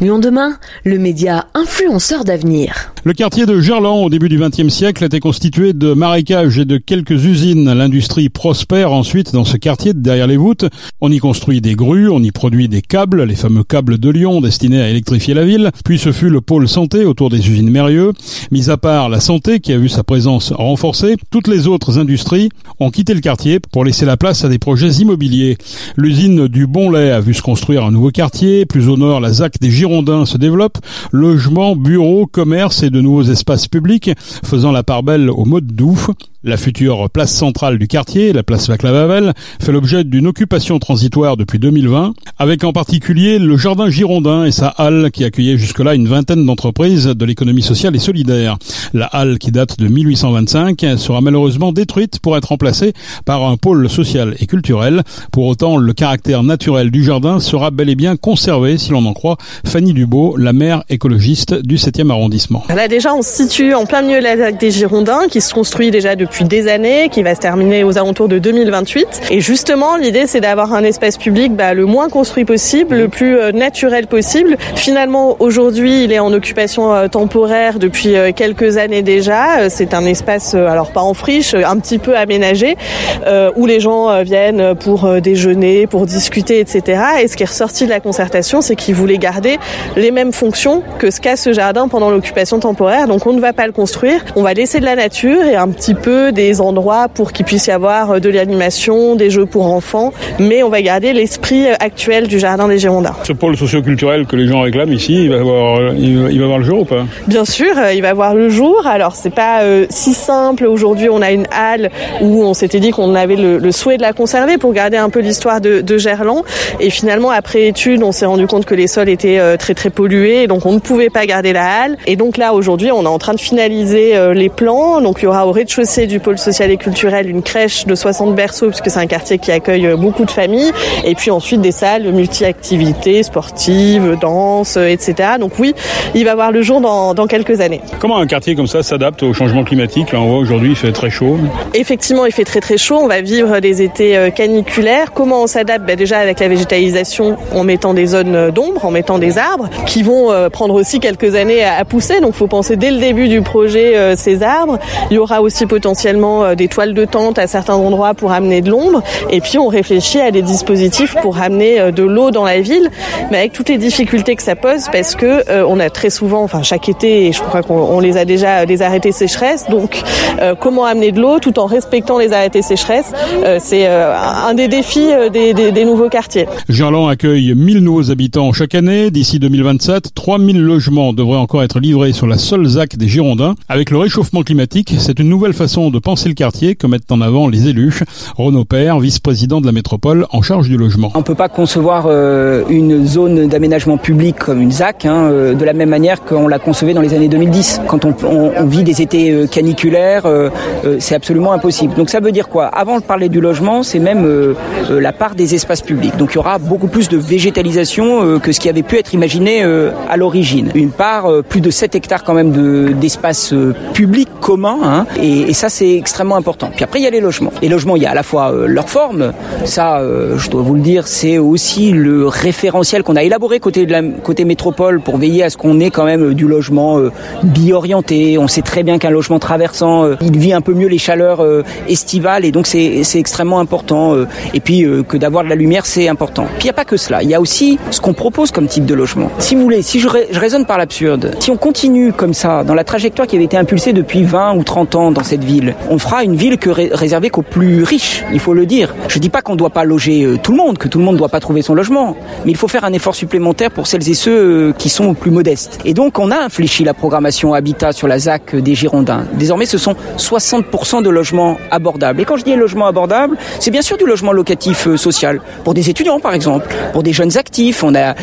Lyon demain, le média influenceur d'avenir. Le quartier de Gerland au début du XXe siècle était constitué de marécages et de quelques usines. L'industrie prospère ensuite dans ce quartier derrière les voûtes. On y construit des grues, on y produit des câbles, les fameux câbles de Lyon destinés à électrifier la ville. Puis ce fut le pôle santé autour des usines Mérieux. Mis à part la santé qui a vu sa présence renforcée, toutes les autres industries ont quitté le quartier pour laisser la place à des projets immobiliers. L'usine du Bon Lait a vu se construire un nouveau quartier. Plus au nord, la ZAC des Girondins se développe. Logements, bureaux, commerces et de nouveaux espaces publics, faisant la part belle au mode douf. La future place centrale du quartier, la place Vaclav fait l'objet d'une occupation transitoire depuis 2020, avec en particulier le jardin Girondin et sa halle qui accueillait jusque-là une vingtaine d'entreprises de l'économie sociale et solidaire. La halle qui date de 1825 sera malheureusement détruite pour être remplacée par un pôle social et culturel. Pour autant, le caractère naturel du jardin sera bel et bien conservé, si l'on en croit Fanny Dubo, la maire écologiste du 7e arrondissement. Là déjà, on situe en plein milieu des Girondins qui se construit déjà depuis des années, qui va se terminer aux alentours de 2028. Et justement, l'idée, c'est d'avoir un espace public bah, le moins construit possible, le plus euh, naturel possible. Finalement, aujourd'hui, il est en occupation euh, temporaire depuis euh, quelques années déjà. C'est un espace, alors pas en friche, un petit peu aménagé, où les gens viennent pour déjeuner, pour discuter, etc. Et ce qui est ressorti de la concertation, c'est qu'ils voulaient garder les mêmes fonctions que ce qu'a ce jardin pendant l'occupation temporaire. Donc on ne va pas le construire, on va laisser de la nature et un petit peu des endroits pour qu'il puisse y avoir euh, de l'animation, des jeux pour enfants, mais on va garder l'esprit euh, actuel du jardin des Girondins. Ce pôle socioculturel que les gens réclament ici, il va voir, il va voir le jour ou pas? Bien sûr, euh, il va voir le jour. Alors c'est pas si simple. Aujourd'hui, on a une halle où on s'était dit qu'on avait le, souhait de la conserver pour garder un peu l'histoire de, de, Gerland. Et finalement, après étude, on s'est rendu compte que les sols étaient très très pollués, donc on ne pouvait pas garder la halle. Et donc là, aujourd'hui, on est en train de finaliser les plans. Donc il y aura au rez-de-chaussée du pôle social et culturel une crèche de 60 berceaux, puisque c'est un quartier qui accueille euh, beaucoup de familles, et puis ensuite des salles multi-activités, sportives, danse, euh, etc. Donc oui, il va voir le jour dans, dans quelques années. Comment un quartier comme ça s'adapte au changement climatique? Là, on voit aujourd'hui, il fait très chaud. Effectivement, il fait très très chaud. On va vivre des étés euh, caniculaires. Comment on s'adapte? Ben, Déjà avec la végétalisation, en mettant des zones d'ombre, en mettant des arbres, qui vont prendre aussi quelques années à, pousser. Donc, il faut penser dès le début du projet ces arbres. Il y aura aussi potentiellement potentiellement euh, des toiles de tente à certains endroits pour amener de l'ombre. Et puis on réfléchit à des dispositifs pour amener euh, de l'eau dans la ville, mais avec toutes les difficultés que ça pose parce que euh, on a très souvent, enfin chaque été, et je crois qu'on les a déjà les arrêtés sécheresse. Donc comment amener de l'eau tout en respectant les arrêtés sécheresse, c'est un des défis des, des, des nouveaux quartiers. Gerland accueille 1000 nouveaux habitants chaque année. D'ici 2027, 3000 logements devraient encore être livrés sur la seule ZAC des Girondins. Avec le réchauffement climatique, c'est une nouvelle façon de penser le quartier que mettent en avant les élus. Renaud Père, vice-président de la métropole en charge du logement. On ne peut pas concevoir euh, une zone d'aménagement public comme une ZAC hein, euh, de la même manière qu'on l'a concevée dans les années 2010. Quand on, vit des étés euh, caniculaires, c'est absolument impossible. Donc ça veut dire quoi? Avant de parler du logement, c'est même la part des espaces publics. Donc il y aura beaucoup plus de végétalisation que ce qui avait pu être imaginé à l'origine. Une part, plus de 7 hectares quand même d'espace public commun. Hein, et, et ça, c'est extrêmement important. Puis après, il y a les logements. Les logements, il y a à la fois euh, leur forme, ça, euh, je dois vous le dire, c'est aussi le référentiel qu'on a élaboré côté côté métropole pour veiller à ce qu'on ait quand même du logement euh, bi-orienté. On sait très bien qu'un logement traversant, il vit un peu mieux les chaleurs estivales et donc c'est extrêmement important. et puis que d'avoir de la lumière, c'est important. Puis il n'y a pas que cela. Il y a aussi ce qu'on propose comme type de logement. Si vous voulez, si je, je raisonne par l'absurde, si on continue comme ça dans la trajectoire qui avait été impulsée depuis 20 ou 30 ans dans cette ville, on fera une ville que réservée qu'aux plus riches, il faut le dire. Je dis pas qu'on ne doit pas loger euh, tout le monde, que tout le monde ne doit pas trouver son logement, mais il faut faire un effort supplémentaire pour celles et ceux euh, qui sont plus modestes. Et donc on a infléchi la programmation habitat sur la ZAC des Girondins. Désormais, ce sont 60% de logements abordables. Et quand je dis logement abordable, c'est bien sûr du logement locatif euh, social pour des étudiants par exemple, pour des jeunes actifs. On a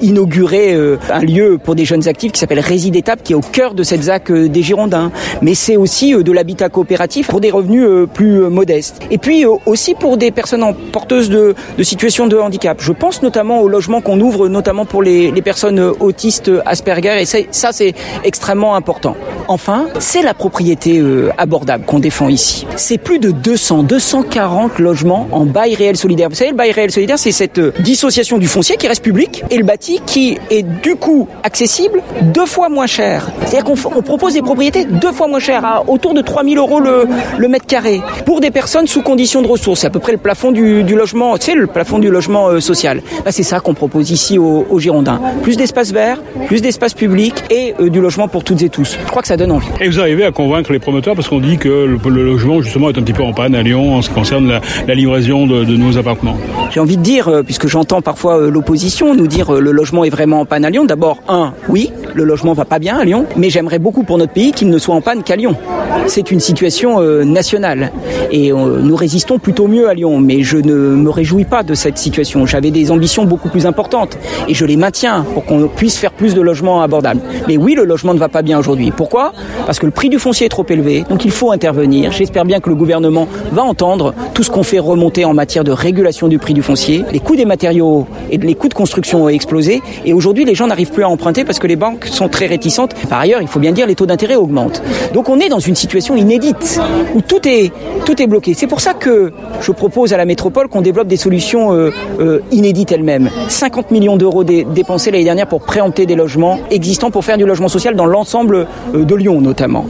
inauguré un lieu pour des jeunes actifs qui s'appelle Résidétable, qui est au cœur de cette ZAC des Girondins. Mais c'est aussi de l'habitat coopératif pour des revenus plus modestes. Et puis aussi pour des personnes porteuses de, de situations de handicap. Je pense notamment au logement qu'on ouvre notamment pour les, les personnes autistes Asperger et ça c'est extrêmement important. Enfin, c'est la propriété abordable qu'on défend ici. C'est plus de 200, 240 logements en bail réel solidaire. Vous savez, le bail réel solidaire, c'est cette dissociation du foncier qui reste public et le bâti qui est du coup accessible deux fois moins cher. C'est-à-dire qu'on propose des propriétés deux fois moins chères, à autour de 3000 euros le, le mètre carré, pour des personnes sous conditions de ressources. C'est à peu près le plafond du, du logement, tu sais, le plafond du logement euh, social. Bah, c'est ça qu'on propose ici aux, aux Girondins. Plus d'espace vert, plus d'espace public et euh, du logement pour toutes et tous. Je crois que ça donne envie. Et vous arrivez à convaincre les promoteurs parce qu'on dit que le, le, logement justement est un petit peu en panne à Lyon en ce qui concerne la, la livraison de, de nouveaux appartements. J'ai envie de dire, euh, puisque j'entends parfois l'opposition nous dire le logement est vraiment en panne à Lyon. D'abord, un, oui, le logement va pas bien à Lyon, mais j'aimerais beaucoup pour notre pays qu'il ne soit en panne qu'à Lyon. C'est une situation euh, nationale et euh, nous résistons plutôt mieux à Lyon, mais je ne me réjouis pas de cette situation. J'avais des ambitions beaucoup plus importantes et je les maintiens pour qu'on puisse faire plus de logements abordables. Mais oui, le logement ne va pas bien aujourd'hui. Pourquoi? Parce que le prix du foncier est trop élevé, donc il faut intervenir. J'espère bien que le gouvernement va entendre tout ce qu'on fait remonter en matière de régulation du prix du foncier. Les coûts des matériaux et les coûts de construction ont explosé et aujourd'hui les gens n'arrivent plus à emprunter parce que les banques sont très réticentes. Par ailleurs, il faut bien dire les taux d'intérêt augmentent. Donc on est dans une situation inédite où tout est tout est bloqué. C'est pour ça que je propose à la métropole qu'on développe des solutions euh, euh, inédites elles-mêmes. 50 millions d'euros dé dépensés l'année dernière pour préempter des logements existants pour faire du logement social dans l'ensemble euh, de Lyon notamment.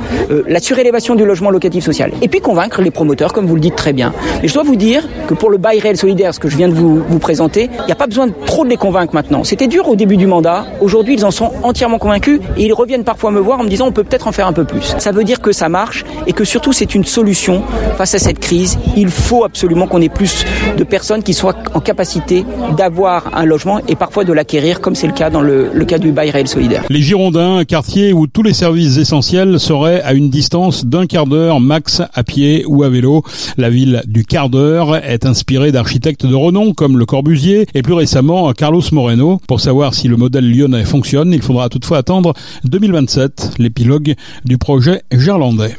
La surélévation du logement locatif social. Et puis convaincre les promoteurs comme vous le dites très bien. Mais je dois vous dire que pour le bail réel solidaire, ce que je viens de vous, vous présenter, il n'y a pas besoin de trop de les convaincre maintenant. C'était dur au début du mandat. Aujourd'hui, ils en sont entièrement convaincus et ils reviennent parfois me voir en me disant on peut peut-être en faire un peu plus. Ça veut dire que ça marche et que surtout c'est une solution face à cette crise. Il faut absolument qu'on ait plus de personnes qui soient en capacité d'avoir un logement et parfois de l'acquérir comme c'est le cas dans le, cas du bail réel solidaire. Les Girondins, quartier où tous les services essentiels seraient à une distance d'un quart d'heure max à pied ou à vélo. La ville du quart d'heure est inspirée d'architectes de renom comme Le Corbusier et plus récemment Carlos Moreno. Pour savoir si le modèle lyonnais fonctionne, il faudra toutefois attendre 2027, l'épilogue du projet gerlandais.